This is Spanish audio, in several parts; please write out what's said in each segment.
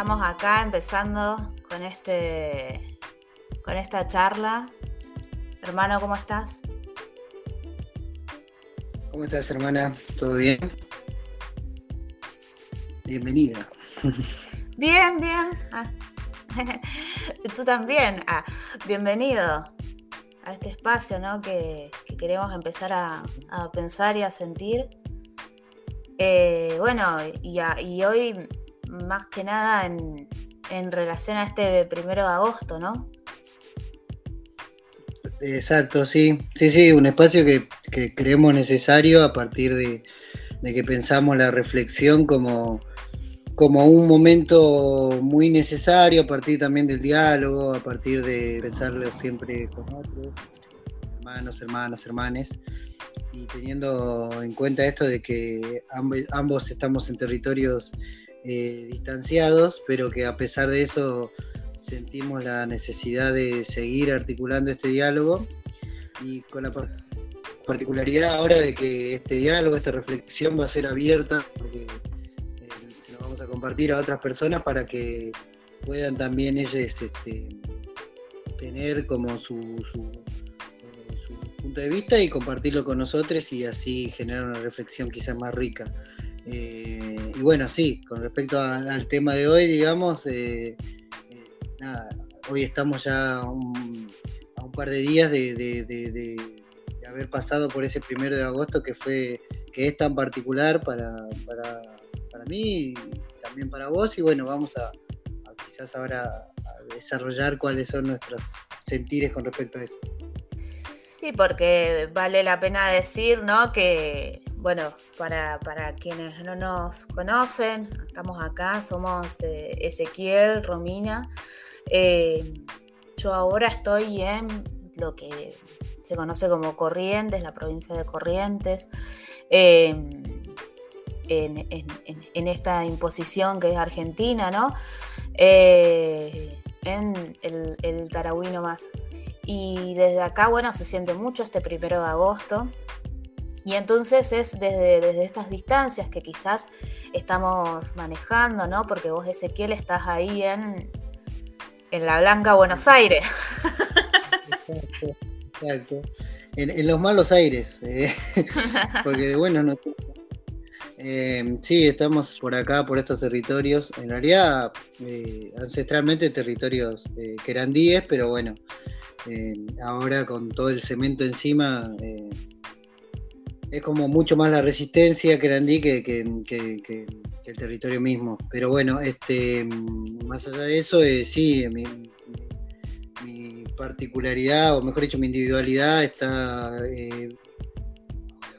estamos acá empezando con este con esta charla. Hermano, ¿cómo estás? ¿Cómo estás, hermana? ¿Todo bien? Bienvenida. Bien, bien. Ah. Tú también. Ah, bienvenido a este espacio ¿no? que, queremos empezar a, pensar y a sentir. Eh, bueno, y, hoy más que nada en, relación a este primero de agosto, ¿no? Exacto, sí, sí, sí, un espacio que, creemos necesario a partir de, que pensamos la reflexión como, como un momento muy necesario, a partir también del diálogo, a partir de pensarlo siempre con otros, hermanos, hermanas, hermanes, y teniendo en cuenta esto de que ambos estamos en territorios eh, distanciados, pero que a pesar de eso sentimos la necesidad de seguir articulando este diálogo y con la particularidad ahora de que este diálogo, esta reflexión va a ser abierta porque eh, se lo vamos a compartir a otras personas para que puedan también ellos este, tener como su, eh, su, punto de vista y compartirlo con nosotros y así generar una reflexión quizás más rica. Eh, y bueno, sí, con respecto al tema de hoy, digamos, eh, eh, hoy estamos ya a un par de días de, haber pasado por ese primero de agosto que fue que es tan particular para, para, mí y también para vos. Y bueno, vamos a, quizás ahora a desarrollar cuáles son nuestros sentires con respecto a eso. Sí, porque vale la pena decir, ¿no? Que bueno, para, quienes no nos conocen, estamos acá, somos eh, Ezequiel, Romina. Eh, yo ahora estoy en lo que se conoce como Corrientes, la provincia de Corrientes, em, en, esta imposición que es Argentina, ¿no? Eh, en el, el Tarahui más. Y desde acá, bueno, se siente mucho este primero de agosto. Y entonces es desde, desde estas distancias que quizás estamos manejando, ¿no? Porque vos, Ezequiel, estás ahí en, en la Blanca Buenos Aires. Exacto, exacto. En, los malos aires, eh, porque bueno, no, eh, sí, estamos por acá, por estos territorios, en realidad eh, ancestralmente territorios que eran 10, pero bueno, ahora con todo el cemento encima es como mucho más la resistencia que que, que, el territorio mismo. Pero bueno, este, más allá de eso, eh, sí, mi, particularidad, o mejor dicho, mi individualidad está eh,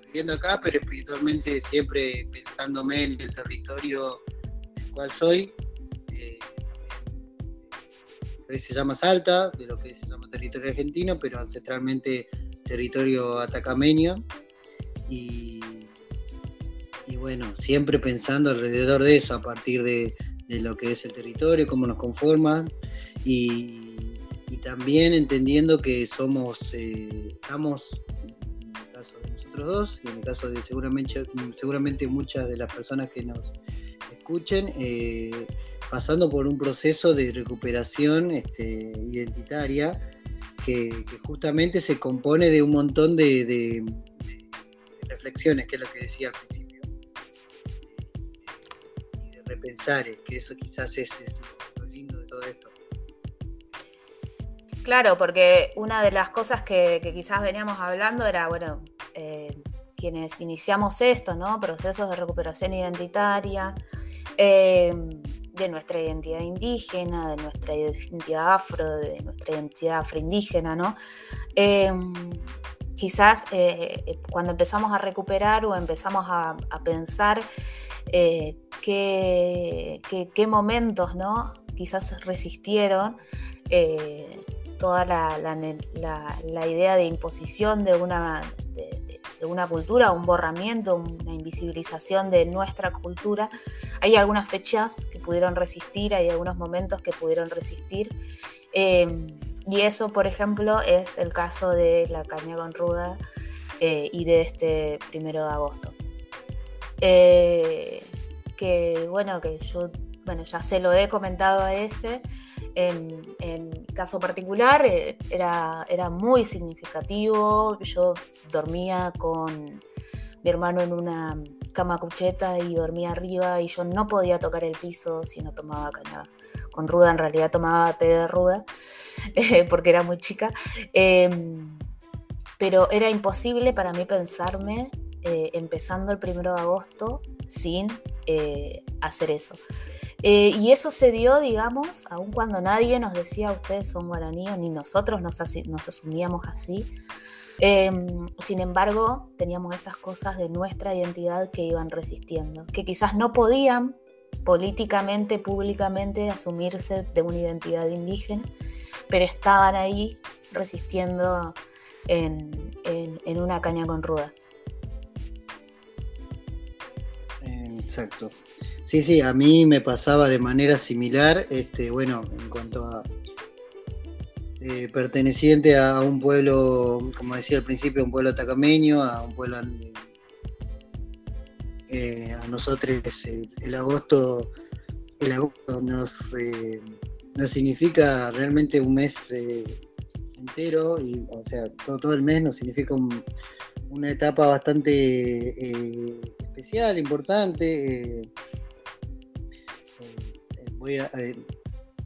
viviendo acá, pero espiritualmente siempre pensándome en el territorio del cual soy. Eh, hoy se llama Salta, de lo que se llama territorio argentino, pero ancestralmente territorio atacameño y, bueno, siempre pensando alrededor de eso, a partir de, lo que es el territorio, cómo nos conforma y, también entendiendo que somos, eh, estamos, en el caso de nosotros dos y en el caso de seguramente, seguramente muchas de las personas que nos escuchen, eh, pasando por un proceso de recuperación este, identitaria que, justamente se compone de un montón de que es lo que decía al principio, y de repensar, que eso quizás es, lo lindo de todo esto. Claro, porque una de las cosas que, quizás veníamos hablando era, bueno, eh, quienes iniciamos esto, ¿no? Procesos de recuperación identitaria, eh, de nuestra identidad indígena, de nuestra identidad afro, de nuestra identidad afroindígena, ¿no? Eh, quizás eh, eh, cuando empezamos a recuperar o empezamos a, pensar eh, qué, momentos ¿no? quizás resistieron toda la, idea de imposición de una, de, una cultura, un borramiento, una invisibilización de nuestra cultura. Hay algunas fechas que pudieron resistir, hay algunos momentos que pudieron resistir. Y eso, por ejemplo, es el caso de la caña con ruda eh, y de este primero de agosto. Eh, que bueno, que yo bueno, ya se lo he comentado a ese, en, en caso particular eh, era, era muy significativo. Yo dormía con mi hermano en una cama cucheta y dormía arriba y yo no podía tocar el piso si no tomaba caña con ruda. En realidad tomaba té de ruda eh, porque era muy chica. Em, pero era imposible para mí pensarme eh, empezando el primero de agosto sin hacer eso. Eh, y eso se dio, digamos, aun cuando nadie nos decía ustedes son guaraníes, ni nosotros nos, asumíamos así. Em, sin embargo, teníamos estas cosas de nuestra identidad que iban resistiendo, que quizás no podían políticamente, públicamente asumirse de una identidad indígena, pero estaban ahí resistiendo en, una caña con ruda. Exacto. Sí, sí, a mí me pasaba de manera similar, este, bueno, en cuanto a eh, perteneciente a un pueblo, como decía al principio, un pueblo tacameño, a un pueblo eh, a nosotros el agosto, el agosto nos, eh, nos significa realmente un mes entero, y, o sea, todo, el mes nos significa una etapa bastante especial, importante voy a, eh,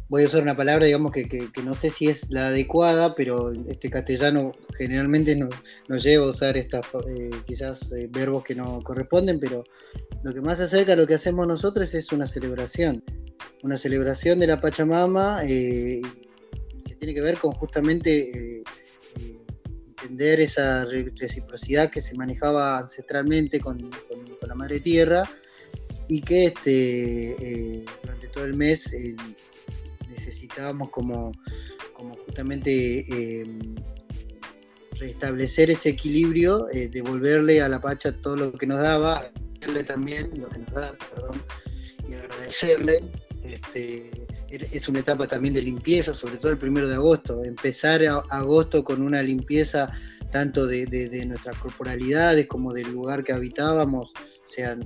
voy a usar una palabra, digamos, que, no sé si es la adecuada, pero este castellano generalmente nos, lleva a usar estas, eh, quizás eh, verbos que no corresponden, pero lo que más acerca a lo que hacemos nosotros es una celebración, una celebración de la Pachamama que tiene que ver con justamente entender esa reciprocidad que se manejaba ancestralmente con, con la Madre Tierra y que este, todo el mes eh, necesitábamos como, como justamente em, restablecer ese equilibrio, eh, devolverle a la Pacha todo lo que nos daba, agradecerle también lo que nos da, perdón, y agradecerle. Este, es una etapa también de limpieza, sobre todo el primero de agosto. Empezar agosto con una limpieza tanto de, nuestras corporalidades como del lugar que habitábamos, sean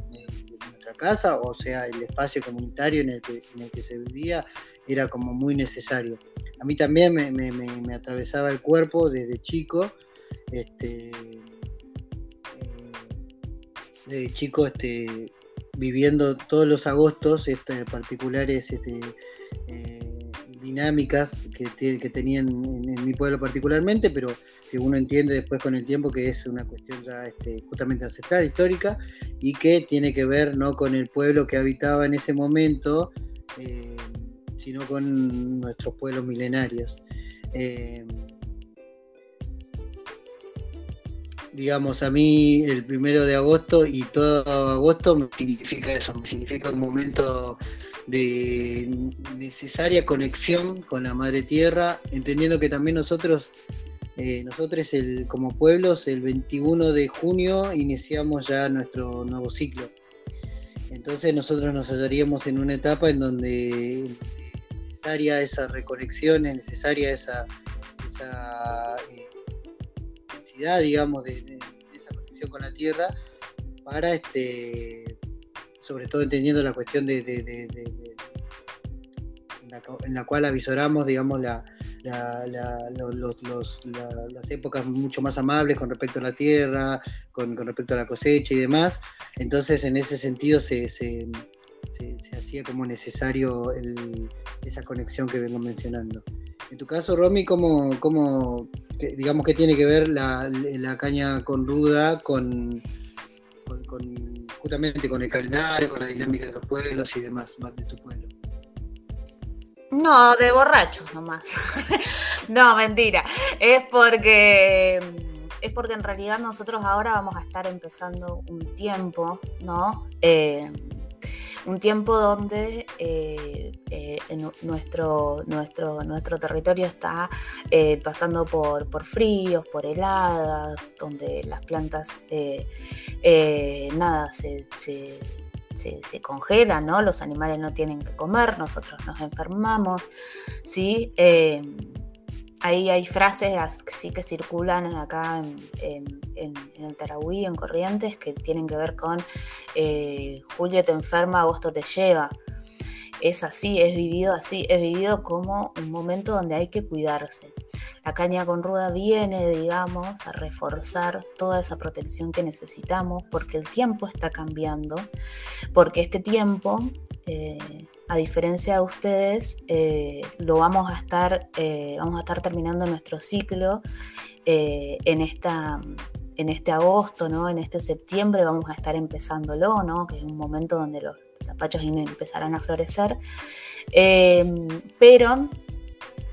nuestra casa o sea el espacio comunitario en el que, en el que se vivía, era como muy necesario. A mí también me, atravesaba el cuerpo desde chico, este, eh, desde chico este, viviendo todos los agostos este, particulares este, eh, dinámicas que, tenían en, mi pueblo particularmente, pero que uno entiende después con el tiempo que es una cuestión ya justamente ancestral, histórica, y que tiene que ver no con el pueblo que habitaba en ese momento, eh, sino con nuestros pueblos milenarios. Eh, digamos, a mí el primero de agosto y todo agosto me significa eso, me significa un momento de necesaria conexión con la madre tierra, entendiendo que también nosotros, eh, nosotros como pueblos, el 21 de junio iniciamos ya nuestro nuevo ciclo. Entonces nosotros nos hallaríamos en una etapa en donde necesaria esa reconexión, es necesaria esa, esa eh, digamos, de, esa conexión con la tierra para este sobre todo entendiendo la cuestión de, en, la, cual avisoramos, digamos, la, las épocas mucho más amables con respecto a la tierra, con, respecto a la cosecha y demás. Entonces, en ese sentido, se, hacía como necesario esa conexión que vengo mencionando. En tu caso, Romy, ¿cómo, cómo digamos que tiene que ver la, caña con ruda con, con justamente con el calendario, con la dinámica de los pueblos y demás, más de tu pueblo. No, de borrachos nomás. no, mentira. Es porque es porque en realidad nosotros ahora vamos a estar empezando un tiempo, ¿no? Eh, un tiempo donde eh, eh, nuestro, nuestro, nuestro territorio está eh, pasando por, por, fríos, por heladas, donde las plantas nada se, se, congelan, ¿no? Los animales no tienen que comer, nosotros nos enfermamos, ¿sí? Ahí hay frases que sí que circulan acá en, el Tarahui, en Corrientes, que tienen que ver con eh, julio te enferma, agosto te lleva. es así, es vivido así, es vivido como un momento donde hay que cuidarse. La caña con ruda viene, digamos, a reforzar toda esa protección que necesitamos porque el tiempo está cambiando, porque este tiempo, eh, a diferencia de ustedes, eh, lo vamos a estar, eh, vamos a estar terminando nuestro ciclo en esta en este agosto, ¿no? En este septiembre vamos a estar empezándolo, ¿no? Que es un momento donde los zapachos empezarán a florecer. pero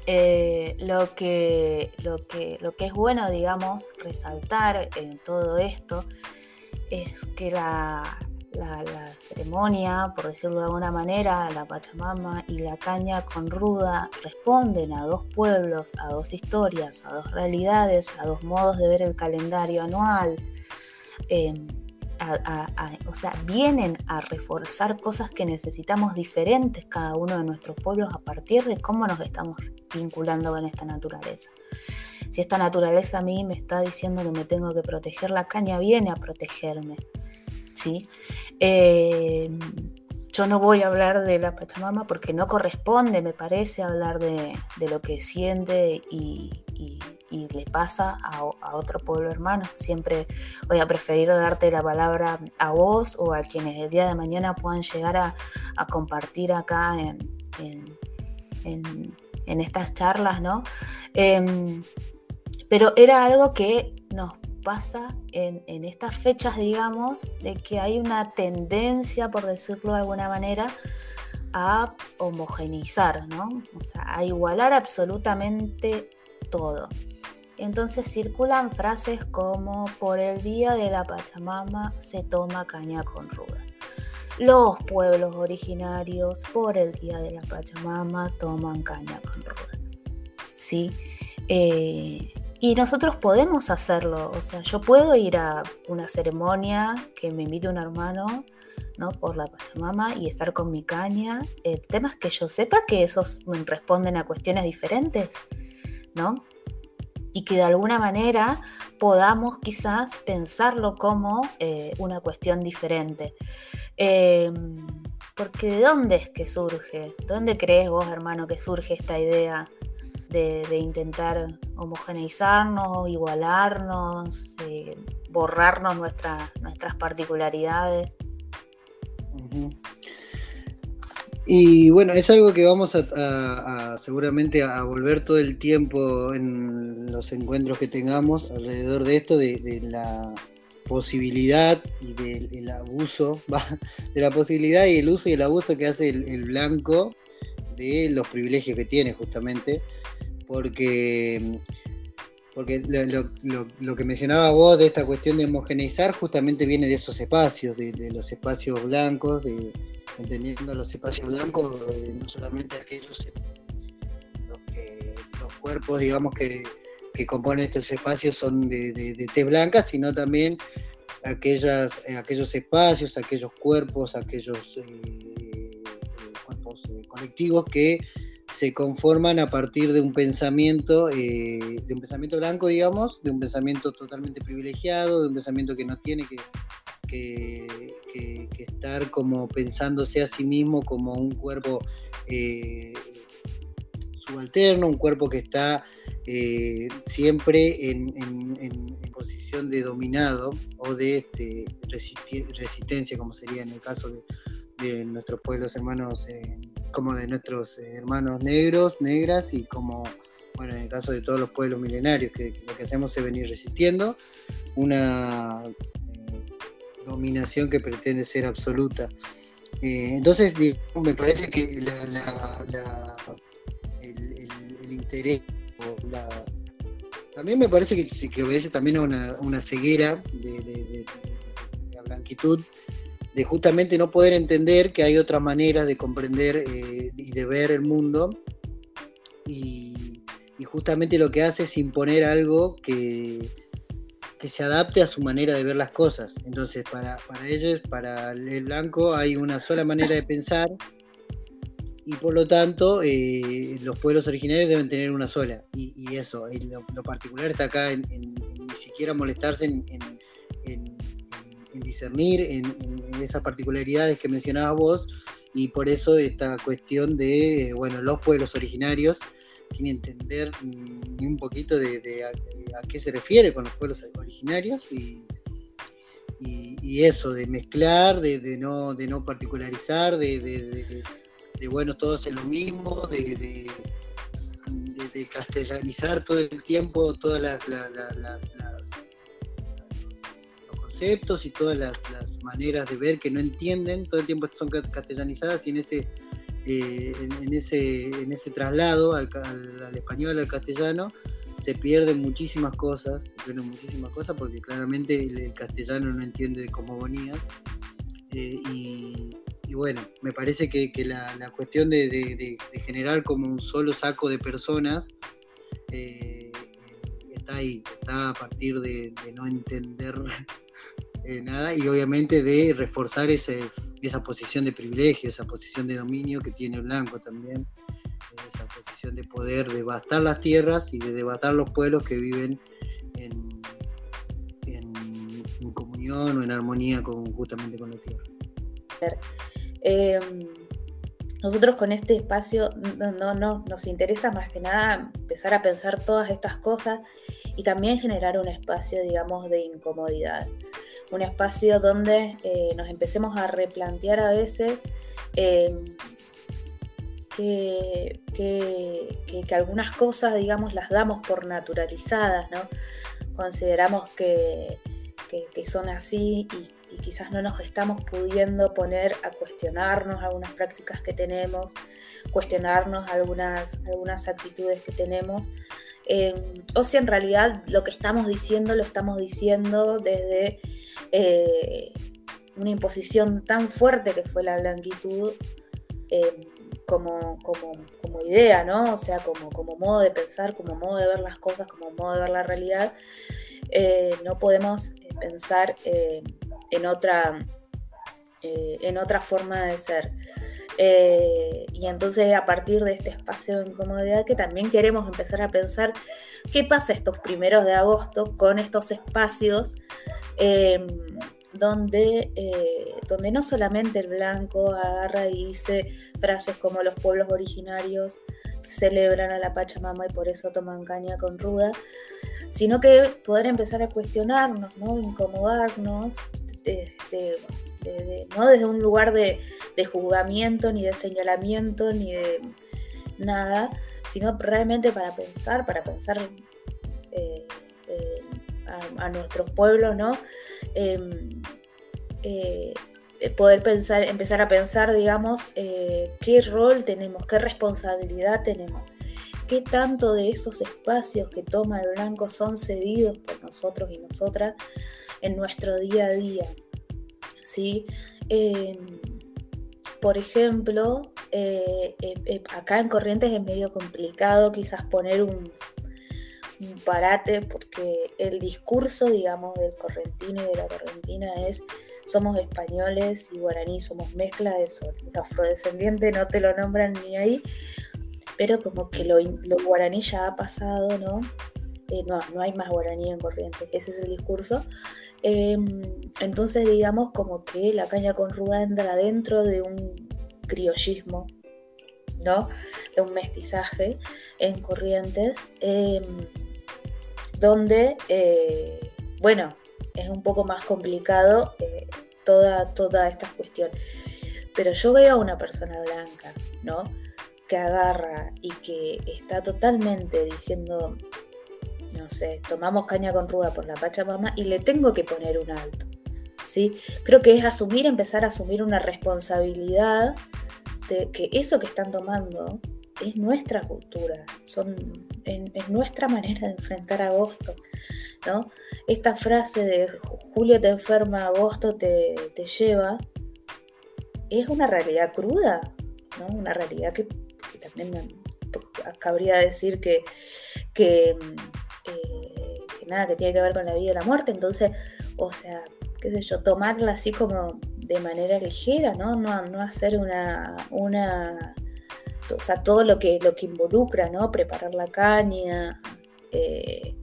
eh, lo, que, lo, que, lo que es bueno, digamos, resaltar en todo esto es que la, ceremonia, por decirlo de alguna manera, la Pachamama y la caña con ruda responden a dos pueblos, a dos historias, a dos realidades, a dos modos de ver el calendario anual. Em, o sea, vienen a reforzar cosas que necesitamos diferentes cada uno de nuestros pueblos a partir de cómo nos estamos vinculando con esta naturaleza. Si esta naturaleza a mí me está diciendo que me tengo que proteger, la caña viene a protegerme. ¿Sí? Eh, yo no voy a hablar de la Pachamama porque no corresponde, me parece, hablar de, lo que siente y le pasa a, otro pueblo hermano. Siempre voy a preferir darte la palabra a vos o a quienes el día de mañana puedan llegar a, compartir acá en, estas charlas, ¿no? Em, pero era algo que pasa en, estas fechas, digamos, de que hay una tendencia, por decirlo de alguna manera, a homogeneizar, ¿no? O sea, a igualar absolutamente todo. Entonces circulan frases como por el día de la Pachamama se toma caña con ruda. Los pueblos originarios por el día de la Pachamama toman caña con ruda. ¿Sí? Eh, y nosotros podemos hacerlo, o sea, yo puedo ir a una ceremonia que me invite un hermano, ¿no? Por la Pachamama y estar con mi caña. El tema es que yo sepa que esos responden a cuestiones diferentes, ¿no? y que de alguna manera podamos quizás pensarlo como eh, una cuestión diferente. Em, porque ¿de dónde es que surge? ¿Dónde crees vos, hermano, que surge esta idea de, intentar homogeneizarnos, igualarnos, borrarnos nuestras particularidades? Y bueno, es algo que vamos a, seguramente a volver todo el tiempo en los encuentros que tengamos alrededor de esto, de, la posibilidad y del abuso, de la posibilidad y el uso y el abuso que hace el, blanco de los privilegios que tiene justamente, porque porque lo, que mencionaba vos de esta cuestión de homogeneizar justamente viene de esos espacios, de, de los espacios blancos, de, entendiendo los espacios blancos, eh, no solamente aquellos los, que, los cuerpos, digamos, que, componen estos espacios son de, de, tez blanca, sino también aquellas, eh, aquellos espacios, aquellos cuerpos, aquellos eh, colectivos que se conforman a partir de un pensamiento, de un pensamiento blanco, digamos, de un pensamiento totalmente privilegiado, de un pensamiento que no tiene que, estar como pensándose a sí mismo como un cuerpo eh, subalterno, un cuerpo que está eh, siempre en, posición de dominado o de este, resistencia, como sería en el caso de, nuestros pueblos hermanos, eh, como de nuestros hermanos negros, negras y como bueno, en el caso de todos los pueblos milenarios, que lo que hacemos es venir resistiendo una dominación que pretende ser absoluta. Eh, entonces, me parece que el, interés, también me parece que, que obedece también a una, ceguera de, la blanquitud, de justamente no poder entender que hay otra manera de comprender eh, y de ver el mundo, y justamente lo que hace es imponer algo que que se adapte a su manera de ver las cosas. Entonces, para, ellos, para el blanco, hay una sola manera de pensar y por lo tanto eh, los pueblos originarios deben tener una sola. Y, eso, lo, particular está acá en, ni siquiera molestarse en, discernir en, esas particularidades que mencionabas vos y por eso esta cuestión de, bueno, los pueblos originarios, sin entender ni un poquito de, a, qué se refiere con los pueblos originarios y, eso, de mezclar, de, no, de no particularizar, de, bueno, todos en lo mismo, de, castellanizar todo el tiempo todas las conceptos y todas las, maneras de ver que no entienden, todo el tiempo son castellanizadas y en ese, eh, en, ese, en ese traslado al, español, al castellano, se pierden muchísimas cosas, se pierden muchísimas cosas porque claramente el, castellano no entiende de cosmogonías. Eh, y, bueno, me parece que, la, cuestión de, generar como un solo saco de personas eh, está ahí, está a partir de, no entender eh, y obviamente de reforzar esa posición de privilegio, esa posición de dominio que tiene Blanco también, eh, esa posición de poder devastar las tierras y de devastar los pueblos que viven en, comunión o en armonía con, justamente con la tierra. Em, nosotros con este espacio no, no, nos interesa más que nada empezar a pensar todas estas cosas y también generar un espacio, digamos, de incomodidad un espacio donde eh, nos empecemos a replantear a veces eh, que, algunas cosas, digamos, las damos por naturalizadas, ¿no? Consideramos que, son así y, y, quizás no nos estamos pudiendo poner a cuestionarnos algunas prácticas que tenemos, cuestionarnos algunas, algunas actitudes que tenemos. Eh, o si en realidad lo que estamos diciendo lo estamos diciendo desde eh, una imposición tan fuerte que fue la blanquitud eh, como, como, idea, ¿no? O sea, como, como modo de pensar, como modo de ver las cosas, como modo de ver la realidad, eh, no podemos pensar en, otra, en otra forma de ser. Y entonces a partir de este espacio de incomodidad que también queremos empezar a pensar qué pasa estos primeros de agosto con estos espacios Em, donde, eh, donde no solamente el blanco agarra y dice frases como los pueblos originarios celebran a la Pachamama y por eso toman caña con ruda, sino que poder empezar a cuestionarnos, ¿no? incomodarnos, no desde un lugar de, juzgamiento, ni de señalamiento, ni de nada, sino realmente para pensar, para pensar eh, eh, a, nuestros pueblos, ¿no? Em, eh, poder pensar, empezar a pensar, digamos, qué rol tenemos, qué responsabilidad tenemos, qué tanto de esos espacios que toma el blanco son cedidos por nosotros y nosotras en nuestro día a día. ¿Sí? Em, por ejemplo, eh, acá en Corrientes es medio complicado quizás poner un, parate porque el discurso, digamos, del correntino y de la correntina es somos españoles y guaraní, somos mezcla de eso. Los afrodescendientes no te lo nombran ni ahí, pero como que lo, guaraní ya ha pasado, ¿no? Eh, no, no hay más guaraní en Corrientes, ese es el discurso. Em, entonces, digamos, como que la caña con ruda entra dentro de un criollismo, ¿no? De un mestizaje en Corrientes. Em, donde, eh, bueno, es un poco más complicado eh, toda, toda esta cuestión. Pero yo veo a una persona blanca, ¿no? Que agarra y que está totalmente diciendo, no tomamos caña con ruda por la Pachamama y le tengo que poner un alto. ¿sí? Creo que es asumir, empezar a asumir una responsabilidad de que eso que están tomando es nuestra cultura, son, es, nuestra manera de enfrentar agosto. ¿no? Esta frase de Julio te enferma, agosto te, lleva, es una realidad cruda, ¿no? una realidad que, también cabría decir que, que, nada, que tiene que ver con la vida y la muerte. Entonces, o sea, qué sé yo, tomarla así como de manera ligera, ¿no? No, no hacer una, una o sea, todo lo que, lo que involucra, ¿no? Preparar la caña, eh,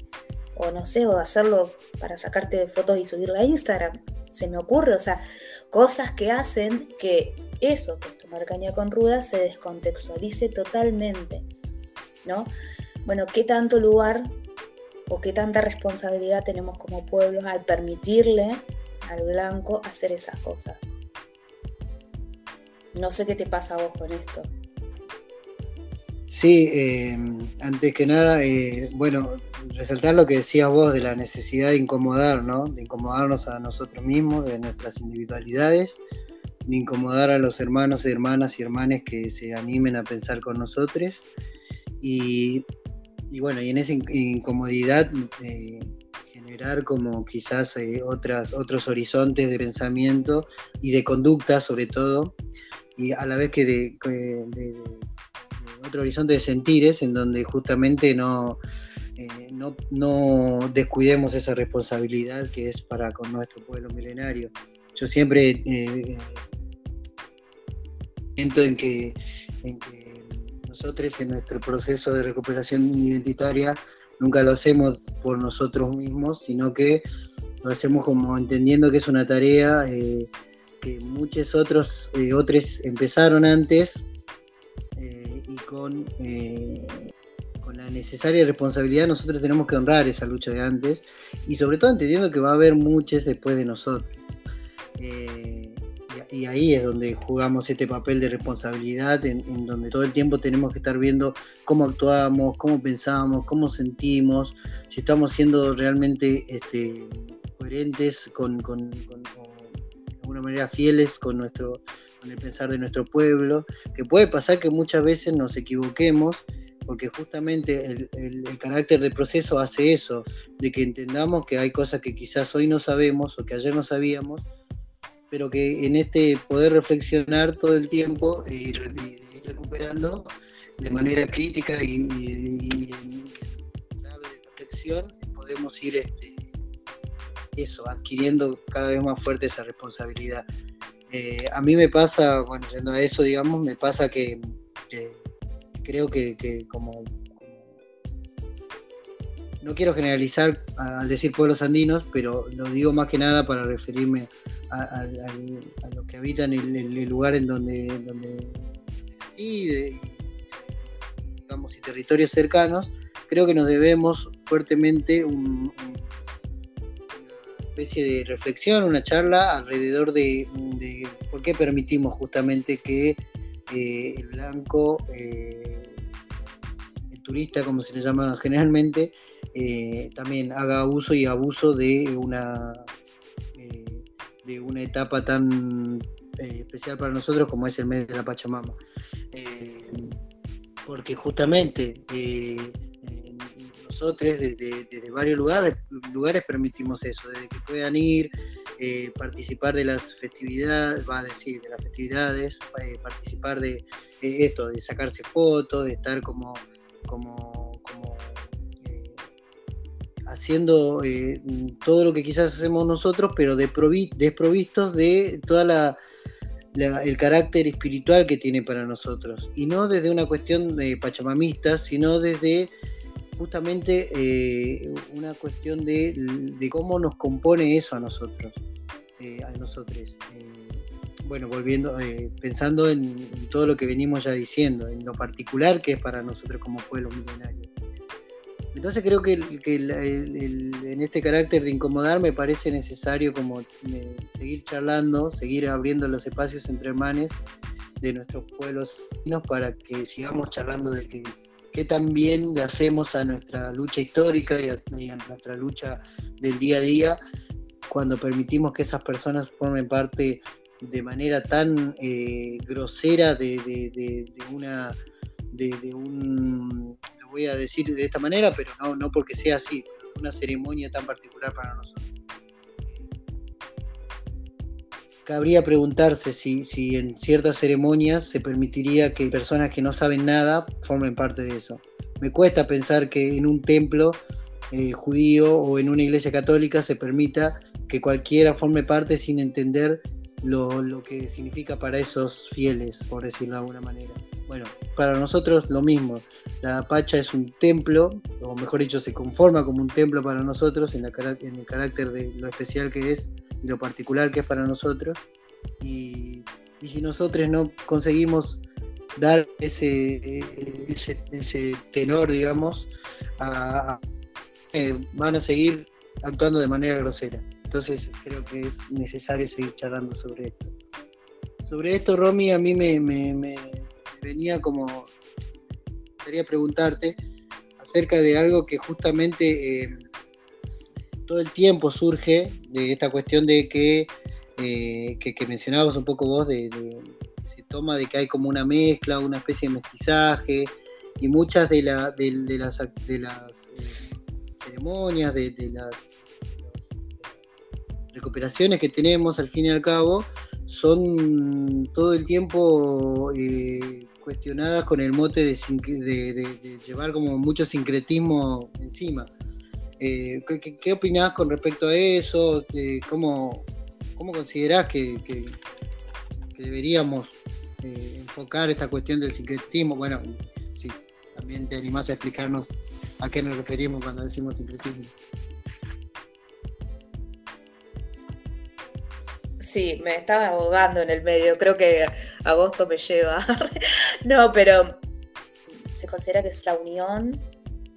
o no sé, o hacerlo para sacarte fotos y subirla a Instagram. se me ocurre, o sea, cosas que hacen que eso, que es tomar caña con ruda, se descontextualice totalmente, ¿no? Bueno, ¿qué tanto lugar o qué tanta responsabilidad tenemos como pueblos al permitirle al blanco hacer esas cosas? No sé qué te pasa a vos con esto. Sí, eh, antes que nada, eh, bueno, resaltar lo que decías vos de la necesidad de incomodar, ¿no? De incomodarnos a nosotros mismos, de nuestras individualidades, de incomodar a los hermanos hermanas y hermanes que se animen a pensar con nosotros. Y, bueno, y en esa incomodidad eh, generar como quizás otras, otros horizontes de pensamiento y de conducta sobre todo, y a la vez que de otro horizonte de sentires en donde justamente no, eh, no, descuidemos esa responsabilidad que es para con nuestro pueblo milenario. Yo siempre eh, siento en que, en que nosotros en nuestro proceso de recuperación identitaria nunca lo hacemos por nosotros mismos, sino que lo hacemos como entendiendo que es una tarea eh, que muchos otros, otros empezaron antes con, eh, con la necesaria responsabilidad nosotros tenemos que honrar esa lucha de antes y sobre todo entendiendo que va a haber muchos después de nosotros. Y, ahí es donde jugamos este papel de responsabilidad, en, donde todo el tiempo tenemos que estar viendo cómo actuamos, cómo pensamos, cómo sentimos, si estamos siendo realmente este, coherentes con, con, con, de alguna manera fieles con nuestro con el pensar de nuestro pueblo, que puede pasar que muchas veces nos equivoquemos, porque justamente el, carácter del proceso hace eso, de que entendamos que hay cosas que quizás hoy no sabemos o que ayer no sabíamos, pero que en este poder reflexionar todo el tiempo e ir, recuperando de manera crítica y, en clave de reflexión podemos ir este, eso, adquiriendo cada vez más fuerte esa responsabilidad. Eh, a mí me pasa, bueno, yendo a eso, digamos, me pasa que, creo que, como, No quiero generalizar al decir pueblos andinos, pero lo digo más que nada para referirme a, los que habitan el, lugar en donde, donde y, digamos, y territorios cercanos, creo que nos debemos fuertemente un especie de reflexión, una charla alrededor de, por qué permitimos justamente que eh, el blanco, eh, el turista, como se le llama generalmente, eh, también haga uso y abuso de una, de una etapa tan especial para nosotros como es el mes de la Pachamama. porque justamente nosotros desde, varios lugares, lugares permitimos eso, desde que puedan ir, eh, participar de las festividades, va a decir, de las festividades, eh, participar de, esto, de sacarse fotos, de estar como, como, eh, haciendo todo lo que quizás hacemos nosotros, pero desprovistos de toda la, el carácter espiritual que tiene para nosotros. Y no desde una cuestión de pachamamista, sino desde justamente eh, una cuestión de, cómo nos compone eso a nosotros, eh, a nosotros. Eh, bueno, volviendo, pensando en, todo lo que venimos ya diciendo, en lo particular que es para nosotros como pueblo milenario. Entonces creo que, en este carácter de incomodar me parece necesario como seguir charlando, seguir abriendo los espacios entre hermanes de nuestros pueblos para que sigamos charlando de que que también le hacemos a nuestra lucha histórica y a, nuestra lucha del día a día cuando permitimos que esas personas formen parte de manera tan eh, grosera de, una de, un voy a decir de esta manera pero no no porque sea así una ceremonia tan particular para nosotros cabría preguntarse si, si en ciertas ceremonias se permitiría que personas que no saben nada formen parte de eso. Me cuesta pensar que en un templo eh, judío o en una iglesia católica se permita que cualquiera forme parte sin entender lo, lo, que significa para esos fieles, por decirlo de alguna manera. Bueno, para nosotros lo mismo. La Pacha es un templo, o mejor dicho, se conforma como un templo para nosotros en, la, en el carácter de lo especial que es y lo particular que es para nosotros. Y, si nosotros no conseguimos dar ese, ese, tenor, digamos, eh, van a seguir actuando de manera grosera. Entonces creo que es necesario seguir charlando sobre esto. Sobre esto, Romy, a mí me, me venía como, quería preguntarte acerca de algo que justamente eh, todo el tiempo surge de esta cuestión de que, eh, que, mencionabas un poco vos, de, se toma de que hay como una mezcla, una especie de mestizaje, y muchas de, la, de, las, de las eh, ceremonias, de, las recuperaciones que tenemos al fin y al cabo, son todo el tiempo cuestionadas con el mote de, llevar como mucho sincretismo encima. Eh, ¿qué, opinás con respecto a eso? Eh, ¿cómo, ¿Cómo considerás que, deberíamos eh, enfocar esta cuestión del sincretismo? Bueno, sí, también te animás a explicarnos a qué nos referimos cuando decimos sincretismo. Sí, me estaba ahogando en el medio. Creo que agosto me lleva. no, pero se considera que es la unión,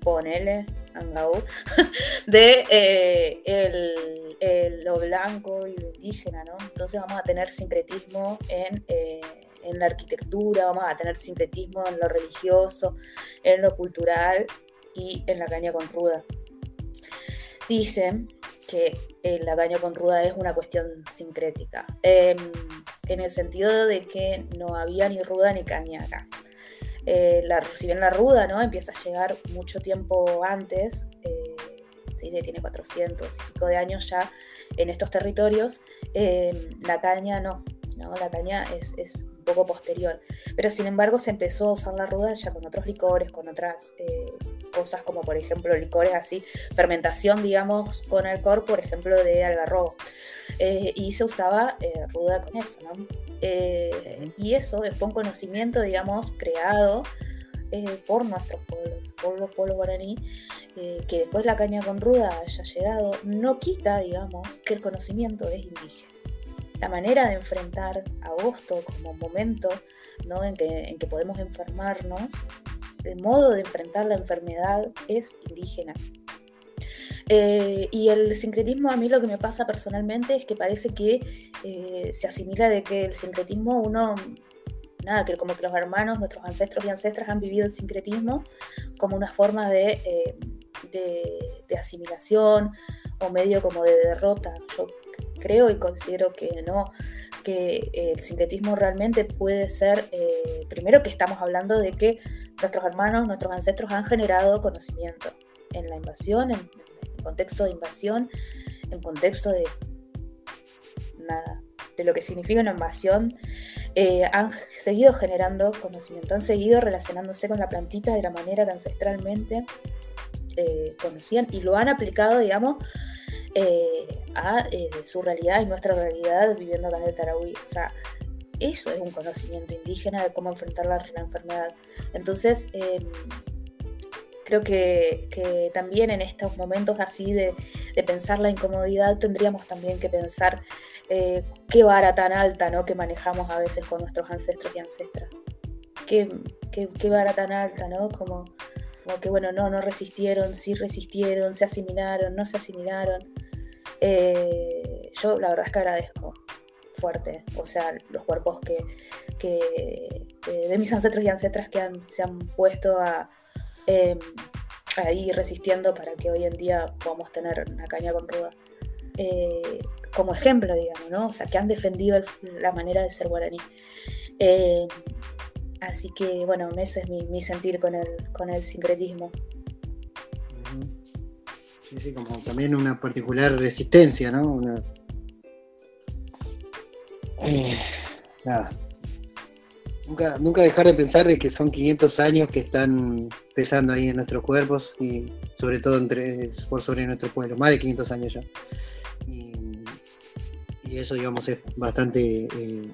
ponele, Angau, de eh, lo blanco y lo indígena, ¿no? Entonces vamos a tener sincretismo en, eh, en la arquitectura, vamos a tener sincretismo en lo religioso, en lo cultural y en la caña con ruda. Dicen que la caña con ruda es una cuestión sincrética, em, en el sentido de que no había ni ruda ni caña acá. Eh, si bien la ruda ¿no? empieza a llegar mucho tiempo antes, eh, se dice tiene 400 y pico de años ya en estos territorios, em, la caña no, ¿no? la caña es, es, un poco posterior. Pero sin embargo se empezó a usar la ruda ya con otros licores, con otras eh, cosas como por ejemplo licores así, fermentación digamos con alcohol, por ejemplo de algarrobo. Eh, y se usaba eh, ruda con eso, ¿no? Eh, y eso fue un conocimiento, digamos, creado por nuestros pueblos, por los pueblos guaraní, que después la caña con ruda haya llegado, no quita, digamos, que el conocimiento es indígena. La manera de enfrentar agosto como momento ¿no? en, que, en que podemos enfermarnos el modo de enfrentar la enfermedad es indígena. Eh, y el sincretismo a mí lo que me pasa personalmente es que parece que eh, se asimila de que el sincretismo uno, nada, que como que los hermanos, nuestros ancestros y ancestras han vivido el sincretismo como una forma de, eh, de, asimilación o medio como de derrota. Creo y considero que no, que el sincretismo realmente puede ser, primero que estamos hablando de que nuestros hermanos, nuestros ancestros han generado conocimiento en la invasión, en, contexto de invasión, en contexto de nada, de lo que significa una invasión, eh, han seguido generando conocimiento, han seguido relacionándose con la plantita de la manera que ancestralmente eh, conocían y lo han aplicado, digamos, eh, a su realidad y nuestra realidad viviendo acá en el Tarahui. O sea, eso es un conocimiento indígena de cómo enfrentar la, enfermedad. Entonces, em, creo que, también en estos momentos así de, pensar la incomodidad tendríamos también que pensar eh, qué vara tan alta ¿no? que manejamos a veces con nuestros ancestros y ancestras. Qué, qué, vara tan alta, ¿no? Como, como, que, bueno, no, no resistieron, sí resistieron, se asimilaron, no se asimilaron. Eh, yo la verdad es que agradezco fuerte. O sea, los cuerpos que, de mis ancestros y ancestras que se han puesto a, eh, ahí resistiendo para que hoy en día podamos tener una caña con ruda. Eh, como ejemplo, digamos, ¿no? O sea, que han defendido la manera de ser guaraní. Eh, así que, bueno, ese es mi, sentir con el, con el sincretismo. Sí, sí, como también una particular resistencia, ¿no? Una, eh, nada. Nunca, nunca dejar de pensar de que son 500 años que están pesando ahí en nuestros cuerpos y sobre todo entre, por sobre nuestro pueblo, más de 500 años ya. Y, eso, digamos, es bastante eh,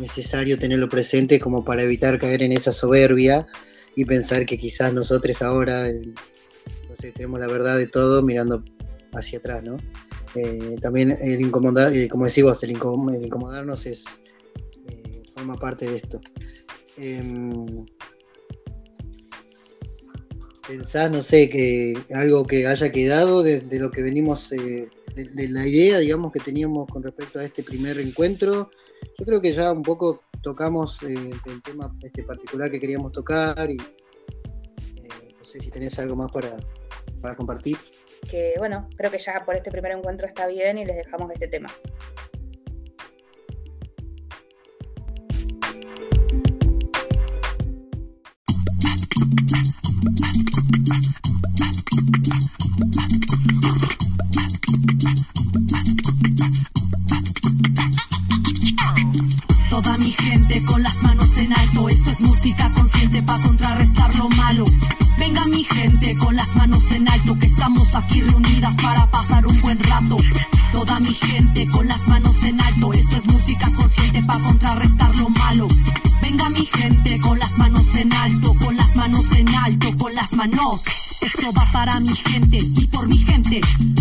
necesario tenerlo presente como para evitar caer en esa soberbia y pensar que quizás nosotros ahora, sé, tenemos la verdad de todo mirando hacia atrás, ¿no? eh, también el incomodar, como decís vos, el, incomodarnos es forma parte de esto. Em, pensás, no sé, que algo que haya quedado de, lo que venimos, de, la idea, digamos, que teníamos con respecto a este primer encuentro. Yo creo que ya un poco tocamos el tema este particular que queríamos tocar y no sé si tenés algo más para, para compartir. Que bueno, creo que ya por este primer encuentro está bien y les dejamos este tema. Toda mi gente con las manos en alto, esto es música consciente para contrarrestar lo malo. Venga mi gente con las manos en alto, que estamos aquí reunidas para pasar un buen rato. Toda mi gente con las manos en alto, esto es música consciente para contrarrestar lo malo. Venga mi gente con las manos en alto, con las manos en alto, con las manos. Esto va para mi gente y por mi gente.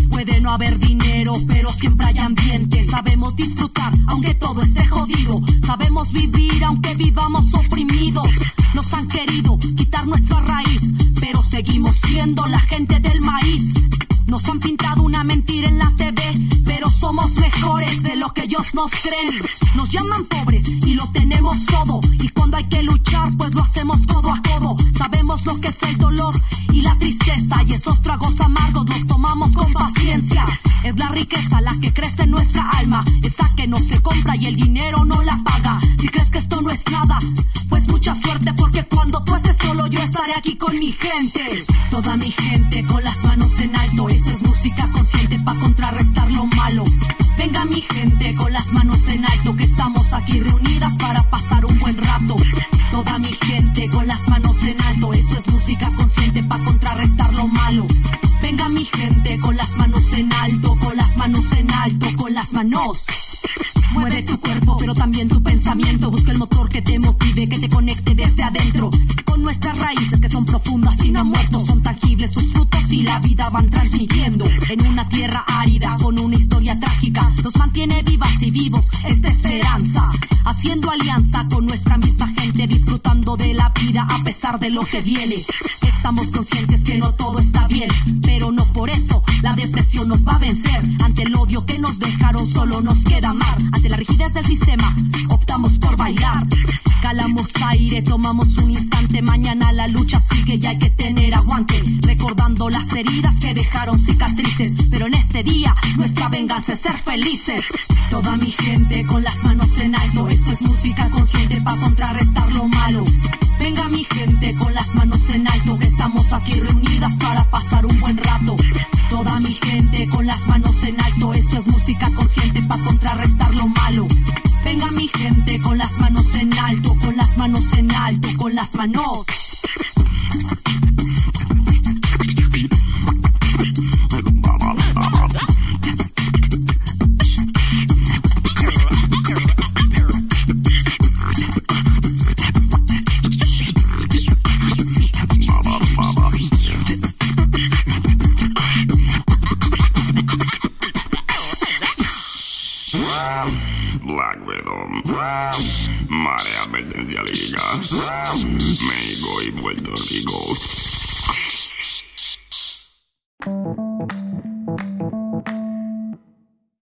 Puede no haber dinero, pero siempre hay ambiente. Sabemos disfrutar, aunque todo esté jodido. Sabemos vivir, aunque vivamos oprimidos. Nos han querido quitar nuestra raíz, pero seguimos siendo la gente del maíz. Nos han pintado una mentira en la TV, pero somos mejores de lo que ellos nos creen. Nos llaman pobres y lo tenemos todo. Y cuando hay que luchar, pues lo hacemos codo a codo. Sabemos lo que es el dolor y la tristeza. Y esos tragos amargos los tomamos con paciencia. Es la riqueza la que crece en nuestra alma. Esa que no se compra y el dinero no la paga. Si crees que esto no es nada, pues mucha suerte porque cuando tú estés solo yo estaré aquí con mi gente. Toda mi gente con las manos en alto. Esto es música consciente para contrarrestar lo malo. Venga mi gente con las manos en alto que estamos aquí reunidas para pasar un buen rato. Toda mi gente con las manos en alto. Esto es música consciente para contrarrestar lo malo. Venga mi gente con las manos en alto, con las manos en alto, con las manos. Mueve tu cuerpo, pero también tu pensamiento. Busca el motor que te motive, que te conecte desde adentro. Nuestras raíces que son profundas y no han muerto, son tangibles sus frutos y la vida van transmitiendo. En una tierra árida, con una historia trágica, nos mantiene vivas y vivos esta esperanza. Haciendo alianza con nuestra misma gente, disfrutando de la vida a pesar de lo que viene. Estamos conscientes que no todo está bien, pero no por eso la depresión nos va a vencer. Ante el odio que nos dejaron, solo nos queda amar. Ante la rigidez del sistema, optamos por bailar. Calamos aire, tomamos un instante. Mañana la lucha sigue y hay que tener aguante. Recordando las heridas que dejaron cicatrices. Pero en ese día, nuestra venganza es ser felices. Toda mi gente con las manos en alto. Esto es música consciente para contrarrestar lo malo. Venga mi gente con las manos en alto, estamos aquí reunidas para pasar un buen rato. Toda mi gente con las manos en alto, esto es música consciente para contrarrestar lo malo. Venga mi gente con las manos en alto, con las manos en alto, con las manos. Mare advertencia liga. México y Puerto Rico.